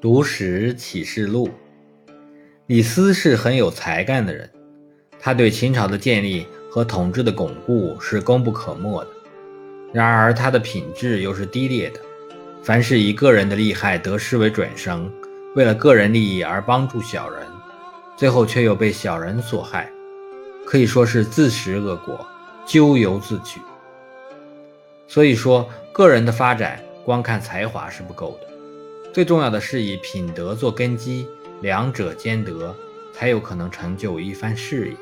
读史启示录，李斯是很有才干的人，他对秦朝的建立和统治的巩固是功不可没的。然而他的品质又是低劣的，凡是以个人的利害得失为准绳，为了个人利益而帮助小人，最后却又被小人所害，可以说是自食恶果，咎由自取。所以说，个人的发展光看才华是不够的。最重要的是以品德做根基，两者兼得，才有可能成就一番事业。